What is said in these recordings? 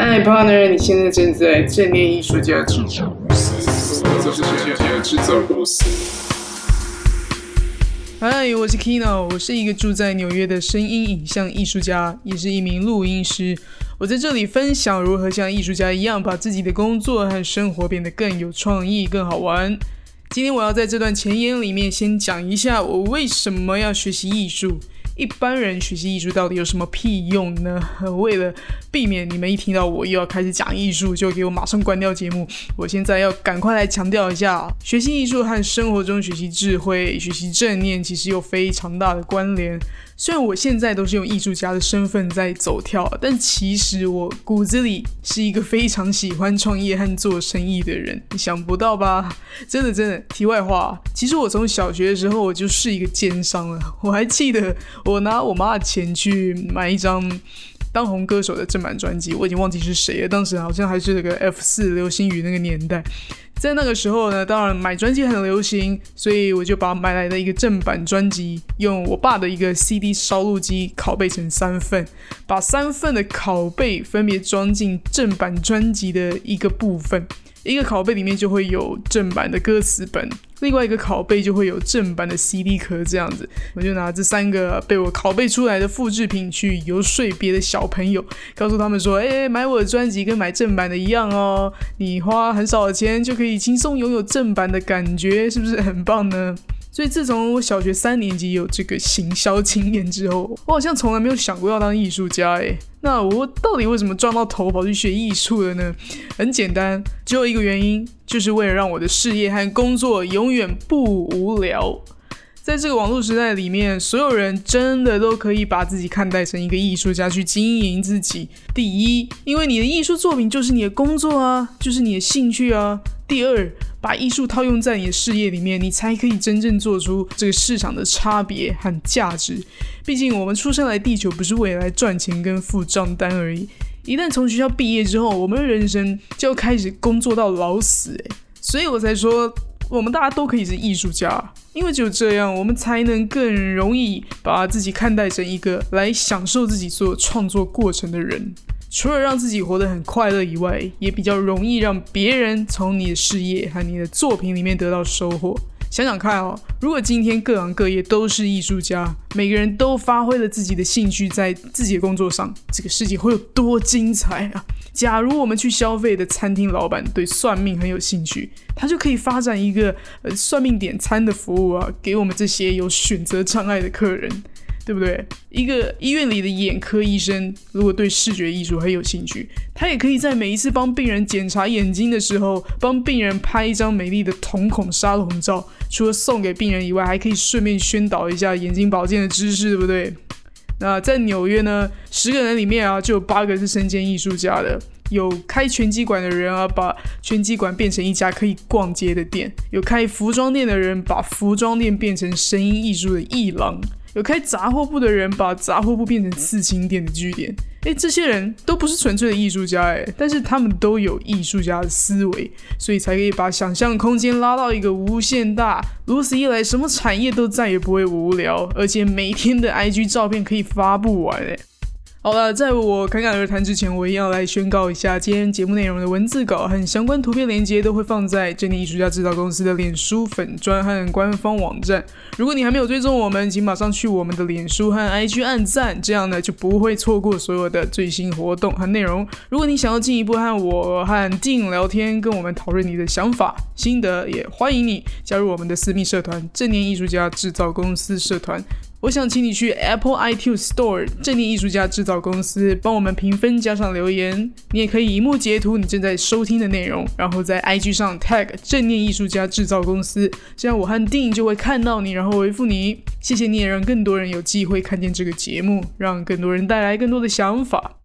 嗨，partner，你现在正在正念艺术家制造公司，这是艺术家制造公司。嗨，我是 Kino，我是一个住在纽约的声音影像艺术家，也是一名录音师。我在这里分享如何像艺术家一样，把自己的工作和生活变得更有创意、更好玩。今天我要在这段前言里面先讲一下我为什么要学习艺术。一般人学习艺术到底有什么屁用呢？为了避免你们一听到我又要开始讲艺术，就给我马上关掉节目，我现在要赶快来强调一下：学习艺术和生活中学习智慧、学习正念其实有非常大的关联。虽然我现在都是用艺术家的身份在走跳，但其实我骨子里是一个非常喜欢创业和做生意的人。你想不到吧？真的真的。题外话，其实我从小学的时候我就是一个奸商了。我还记得我拿我妈的钱去买一张当红歌手的正版专辑，我已经忘记是谁了。当时好像还是那个 F 四流星雨那个年代。在那个时候呢，当然买专辑很流行，所以我就把买来的一个正版专辑，用我爸的一个 CD 烧录机拷贝成三份，把三份的拷贝分别装进正版专辑的一个部分。一个拷贝里面就会有正版的歌词本，另外一个拷贝就会有正版的 CD 壳，这样子，我就拿这三个被我拷贝出来的复制品去游说别的小朋友，告诉他们说：“哎，买我的专辑跟买正版的一样哦，你花很少的钱就可以轻松拥有正版的感觉，是不是很棒呢？”所以自从我小学三年级有这个行销经验之后，我好像从来没有想过要当艺术家。诶，那我到底为什么撞到头跑去学艺术了呢？很简单，只有一个原因，就是为了让我的事业和工作永远不无聊。在这个网络时代里面，所有人真的都可以把自己看待成一个艺术家去经营自己。第一，因为你的艺术作品就是你的工作啊，就是你的兴趣啊。第二，把艺术套用在你的事业里面，你才可以真正做出这个市场的差别和价值。毕竟我们出生来地球不是为了来赚钱跟付账单而已。一旦从学校毕业之后，我们的人生就要开始工作到老死。诶，所以我才说，我们大家都可以是艺术家，因为只有这样，我们才能更容易把自己看待成一个来享受自己做创作过程的人。除了让自己活得很快乐以外，也比较容易让别人从你的事业和你的作品里面得到收获。想想看哦，如果今天各行各业都是艺术家，每个人都发挥了自己的兴趣在自己的工作上，这个世界会有多精彩啊！假如我们去消费的餐厅老板对算命很有兴趣，他就可以发展一个呃算命点餐的服务啊，给我们这些有选择障碍的客人。对不对？一个医院里的眼科医生，如果对视觉艺术很有兴趣，他也可以在每一次帮病人检查眼睛的时候，帮病人拍一张美丽的瞳孔沙龙照。除了送给病人以外，还可以顺便宣导一下眼睛保健的知识，对不对？那在纽约呢，十个人里面啊，就有八个是身兼艺术家的。有开拳击馆的人啊，把拳击馆变成一家可以逛街的店；有开服装店的人，把服装店变成声音艺术的艺廊。有开杂货铺的人把杂货铺变成刺青店的据点，诶，这些人都不是纯粹的艺术家，诶，但是他们都有艺术家的思维，所以才可以把想象空间拉到一个无限大。如此一来，什么产业都再也不会无聊，而且每天的 IG 照片可以发不完，诶。好了，在我侃侃而谈之前，我一定要来宣告一下，今天节目内容的文字稿和相关图片链接都会放在正念艺术家制造公司的脸书粉专和官方网站。如果你还没有追踪我们，请马上去我们的脸书和 IG 按赞，这样呢就不会错过所有的最新活动和内容。如果你想要进一步和我和静聊天，跟我们讨论你的想法、心得，也欢迎你加入我们的私密社团——正念艺术家制造公司社团。我想请你去 Apple iTunes Store 正念艺术家制造公司帮我们评分加上留言。你也可以一幕截图你正在收听的内容，然后在 IG 上 tag 正念艺术家制造公司，这样我和 Dean 就会看到你，然后回复你。谢谢你也让更多人有机会看见这个节目，让更多人带来更多的想法。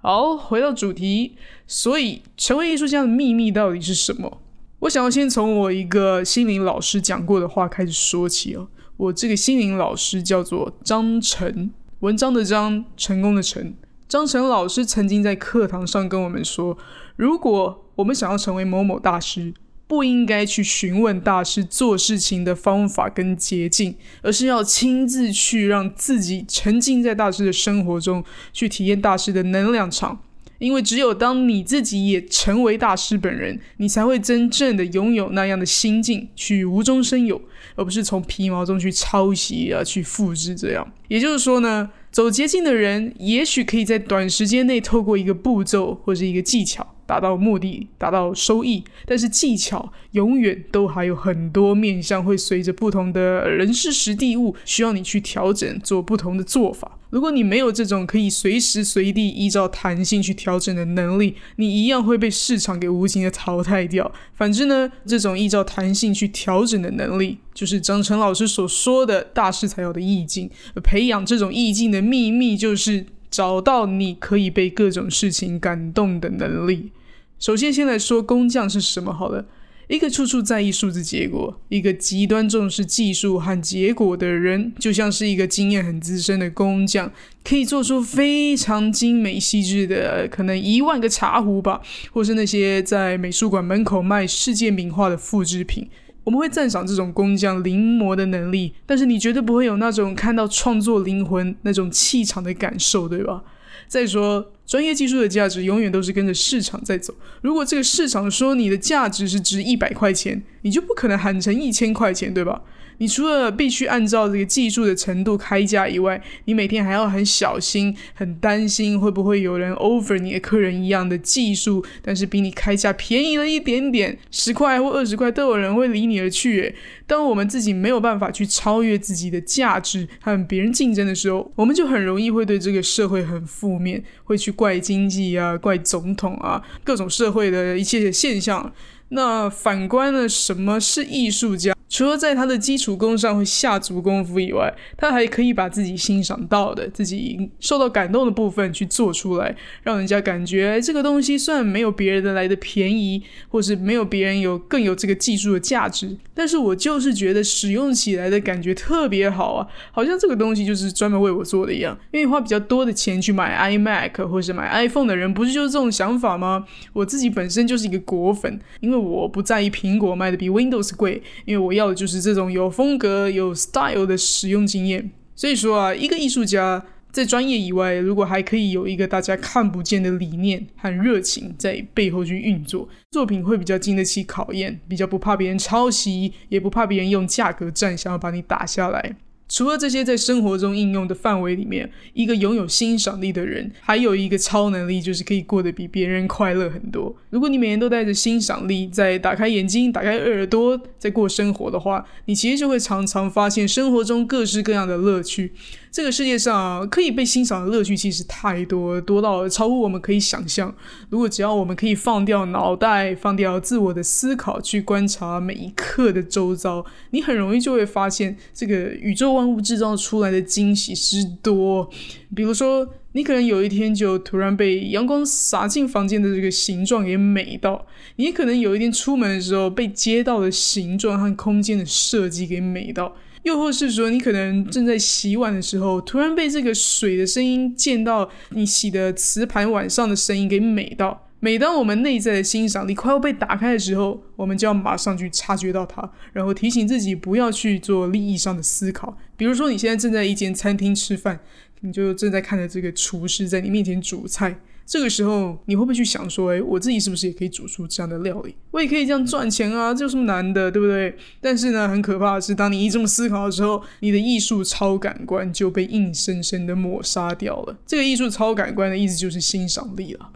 好，回到主题，所以成为艺术家的秘密到底是什么？我想要先从我一个心灵老师讲过的话开始说起哦。我这个心灵老师叫做张晨，文章的章，成功的成。张晨老师曾经在课堂上跟我们说，如果我们想要成为某某大师，不应该去询问大师做事情的方法跟捷径，而是要亲自去让自己沉浸在大师的生活中，去体验大师的能量场。因为只有当你自己也成为大师本人，你才会真正的拥有那样的心境，去无中生有，而不是从皮毛中去抄袭啊，去复制这样。也就是说呢，走捷径的人，也许可以在短时间内透过一个步骤或者一个技巧。达到目的，达到收益，但是技巧永远都还有很多面向，会随着不同的人事时地物，需要你去调整，做不同的做法。如果你没有这种可以随时随地依照弹性去调整的能力，你一样会被市场给无情的淘汰掉。反之呢，这种依照弹性去调整的能力，就是张晨老师所说的大师才有的意境。培养这种意境的秘密，就是找到你可以被各种事情感动的能力。首先，先来说工匠是什么好了。一个处处在意数字结果，一个极端重视技术和结果的人，就像是一个经验很资深的工匠，可以做出非常精美细致的，可能一万个茶壶吧，或是那些在美术馆门口卖世界名画的复制品。我们会赞赏这种工匠临摹的能力，但是你绝对不会有那种看到创作灵魂那种气场的感受，对吧？再说。专业技术的价值永远都是跟着市场在走。如果这个市场说你的价值是值一百块钱，你就不可能喊成一千块钱，对吧？你除了必须按照这个技术的程度开价以外，你每天还要很小心、很担心会不会有人 over 你的客人一样的技术，但是比你开价便宜了一点点，十块或二十块都有人会离你而去。当我们自己没有办法去超越自己的价值和别人竞争的时候，我们就很容易会对这个社会很负面，会去怪经济啊、怪总统啊、各种社会的一切现象。那反观呢，什么是艺术家？除了在他的基础功上会下足功夫以外，他还可以把自己欣赏到的、自己受到感动的部分去做出来，让人家感觉这个东西虽然没有别人的来的便宜，或是没有别人有更有这个技术的价值，但是我就是觉得使用起来的感觉特别好啊，好像这个东西就是专门为我做的一样。因为花比较多的钱去买 iMac 或是买 iPhone 的人，不是就是这种想法吗？我自己本身就是一个果粉，因为我不在意苹果卖的比 Windows 贵，因为我。要就是这种有风格、有 style 的使用经验。所以说啊，一个艺术家在专业以外，如果还可以有一个大家看不见的理念和热情在背后去运作，作品会比较经得起考验，比较不怕别人抄袭，也不怕别人用价格战想要把你打下来。除了这些在生活中应用的范围里面，一个拥有欣赏力的人，还有一个超能力，就是可以过得比别人快乐很多。如果你每天都带着欣赏力，在打开眼睛、打开耳朵，在过生活的话，你其实就会常常发现生活中各式各样的乐趣。这个世界上可以被欣赏的乐趣其实太多，多到超乎我们可以想象。如果只要我们可以放掉脑袋，放掉自我的思考，去观察每一刻的周遭，你很容易就会发现，这个宇宙万物制造出来的惊喜之多。比如说，你可能有一天就突然被阳光洒进房间的这个形状给美到；你可能有一天出门的时候被街道的形状和空间的设计给美到。又或是说，你可能正在洗碗的时候，突然被这个水的声音溅到你洗的瓷盘碗上的声音给美到。每当我们内在的欣赏力快要被打开的时候，我们就要马上去察觉到它，然后提醒自己不要去做利益上的思考。比如说，你现在正在一间餐厅吃饭，你就正在看着这个厨师在你面前煮菜。这个时候，你会不会去想说，哎，我自己是不是也可以煮出这样的料理？我也可以这样赚钱啊，这有什么难的，对不对？但是呢，很可怕的是，当你一这么思考的时候，你的艺术超感官就被硬生生的抹杀掉了。这个艺术超感官的意思就是欣赏力了。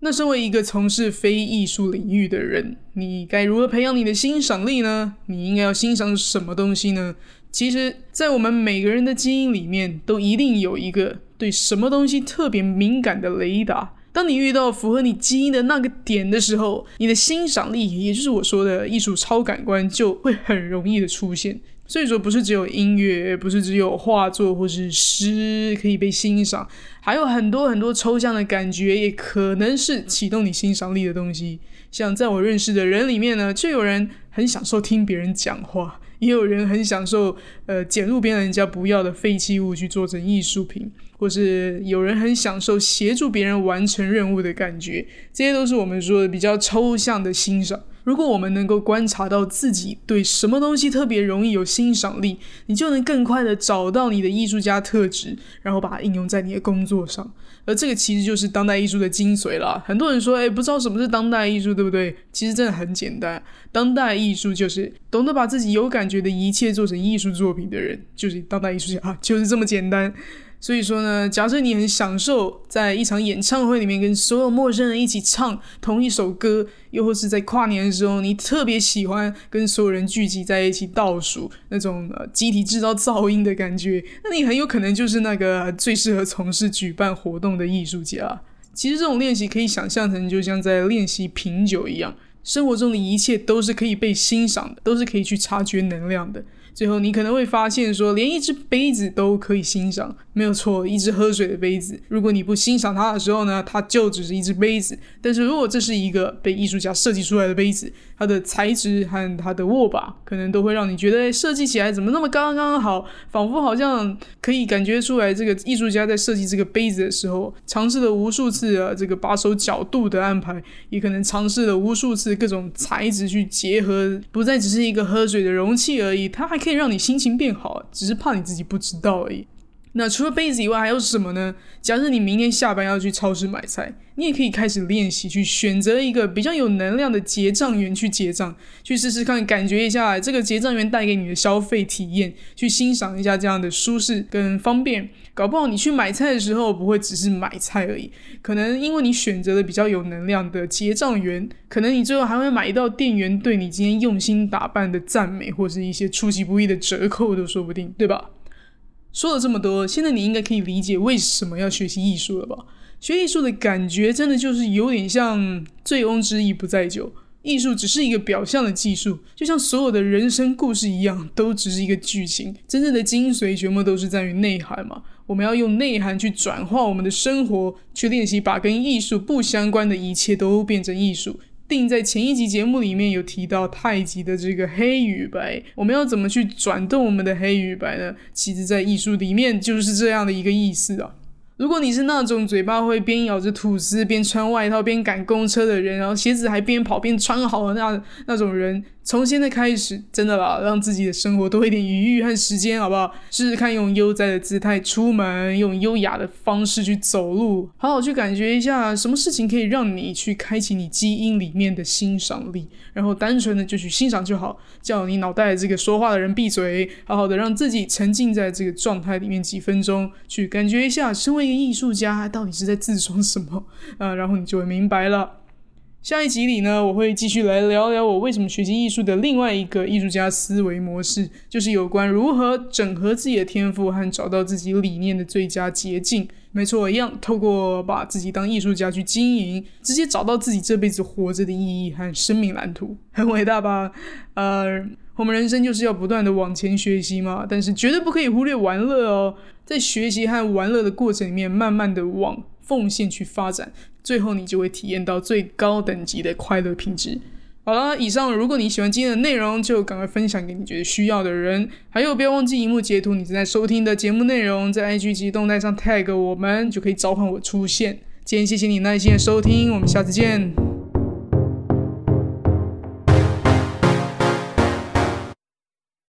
那身为一个从事非艺术领域的人，你该如何培养你的欣赏力呢？你应该要欣赏什么东西呢？其实，在我们每个人的基因里面，都一定有一个。对什么东西特别敏感的雷达，当你遇到符合你基因的那个点的时候，你的欣赏力，也就是我说的艺术超感官，就会很容易的出现。所以说，不是只有音乐，不是只有画作或是诗可以被欣赏，还有很多很多抽象的感觉，也可能是启动你欣赏力的东西。像在我认识的人里面呢，就有人很享受听别人讲话，也有人很享受呃捡路边人家不要的废弃物去做成艺术品。或是有人很享受协助别人完成任务的感觉，这些都是我们说的比较抽象的欣赏。如果我们能够观察到自己对什么东西特别容易有欣赏力，你就能更快的找到你的艺术家特质，然后把它应用在你的工作上。而这个其实就是当代艺术的精髓了。很多人说，哎，不知道什么是当代艺术，对不对？其实真的很简单，当代艺术就是懂得把自己有感觉的一切做成艺术作品的人，就是当代艺术家，就是这么简单。所以说呢，假设你很享受在一场演唱会里面跟所有陌生人一起唱同一首歌，又或是在跨年的时候，你特别喜欢跟所有人聚集在一起倒数那种呃集体制造噪音的感觉，那你很有可能就是那个最适合从事举办活动的艺术家。其实这种练习可以想象成就像在练习品酒一样，生活中的一切都是可以被欣赏的，都是可以去察觉能量的。最后，你可能会发现，说连一只杯子都可以欣赏，没有错，一只喝水的杯子。如果你不欣赏它的时候呢，它就只是一只杯子。但是如果这是一个被艺术家设计出来的杯子，它的材质和它的握把，可能都会让你觉得设计起来怎么那么刚刚好，仿佛好像可以感觉出来，这个艺术家在设计这个杯子的时候，尝试了无数次啊，这个把手角度的安排，也可能尝试了无数次各种材质去结合，不再只是一个喝水的容器而已，它还。可以让你心情变好，只是怕你自己不知道而已。那除了杯子以外，还有什么呢？假设你明天下班要去超市买菜，你也可以开始练习去选择一个比较有能量的结账员去结账，去试试看，感觉一下这个结账员带给你的消费体验，去欣赏一下这样的舒适跟方便。搞不好你去买菜的时候不会只是买菜而已，可能因为你选择了比较有能量的结账员，可能你最后还会买到店员对你今天用心打扮的赞美，或是一些出其不意的折扣都说不定，对吧？说了这么多，现在你应该可以理解为什么要学习艺术了吧？学艺术的感觉真的就是有点像醉翁之意不在酒，艺术只是一个表象的技术，就像所有的人生故事一样，都只是一个剧情，真正的精髓全部都是在于内涵嘛。我们要用内涵去转化我们的生活，去练习把跟艺术不相关的一切都变成艺术。定在前一集节目里面有提到太极的这个黑与白，我们要怎么去转动我们的黑与白呢？其实，在艺术里面就是这样的一个意思啊。如果你是那种嘴巴会边咬着吐司边穿外套边赶公车的人，然后鞋子还边跑边穿好的那那种人。从现在开始，真的啦，让自己的生活多一点余裕和时间，好不好？试试看用悠哉的姿态出门，用优雅的方式去走路，好好去感觉一下什么事情可以让你去开启你基因里面的欣赏力，然后单纯的就去欣赏就好，叫你脑袋这个说话的人闭嘴，好好的让自己沉浸在这个状态里面几分钟，去感觉一下身为一个艺术家到底是在自装什么啊，然后你就会明白了。下一集里呢，我会继续来聊聊我为什么学习艺术的另外一个艺术家思维模式，就是有关如何整合自己的天赋和找到自己理念的最佳捷径。没错，一样透过把自己当艺术家去经营，直接找到自己这辈子活着的意义和生命蓝图，很伟大吧？呃，我们人生就是要不断的往前学习嘛，但是绝对不可以忽略玩乐哦，在学习和玩乐的过程里面，慢慢的往奉献去发展。最后，你就会体验到最高等级的快乐品质。好了，以上如果你喜欢今天的内容，就赶快分享给你觉得需要的人。还有，不要忘记荧幕截图你正在收听的节目内容，在 IG 及动态上 tag 我们，就可以召唤我出现。今天谢谢你耐心的收听，我们下次见。